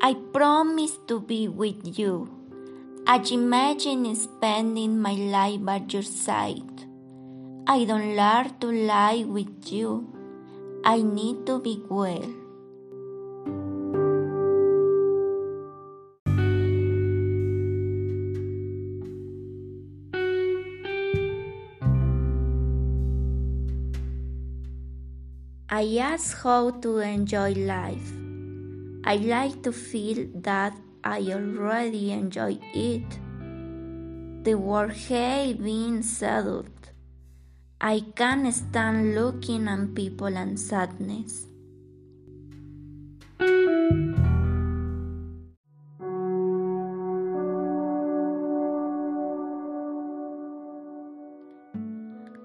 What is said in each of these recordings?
I promise to be with you. I imagine spending my life by your side. I don't learn to lie with you. I need to be well. I ask how to enjoy life. I like to feel that I already enjoy it. The work has been settled. I can't stand looking at people and sadness.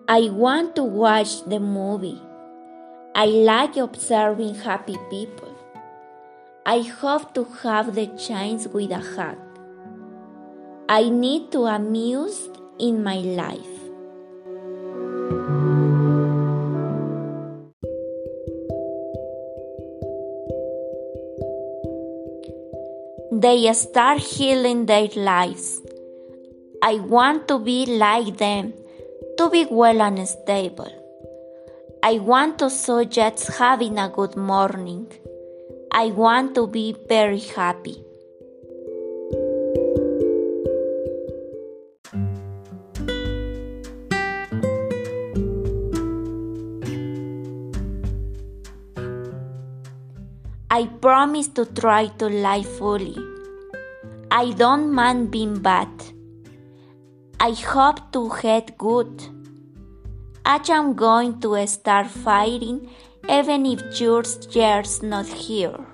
I want to watch the movie. I like observing happy people. I hope to have the chance with a hug. I need to amuse in my life. They start healing their lives. I want to be like them, to be well and stable. I want to suggest having a good morning. I want to be very happy. I promise to try to live fully. I don't mind being bad. I hope to get good. I am going to start fighting even if George Year's not here.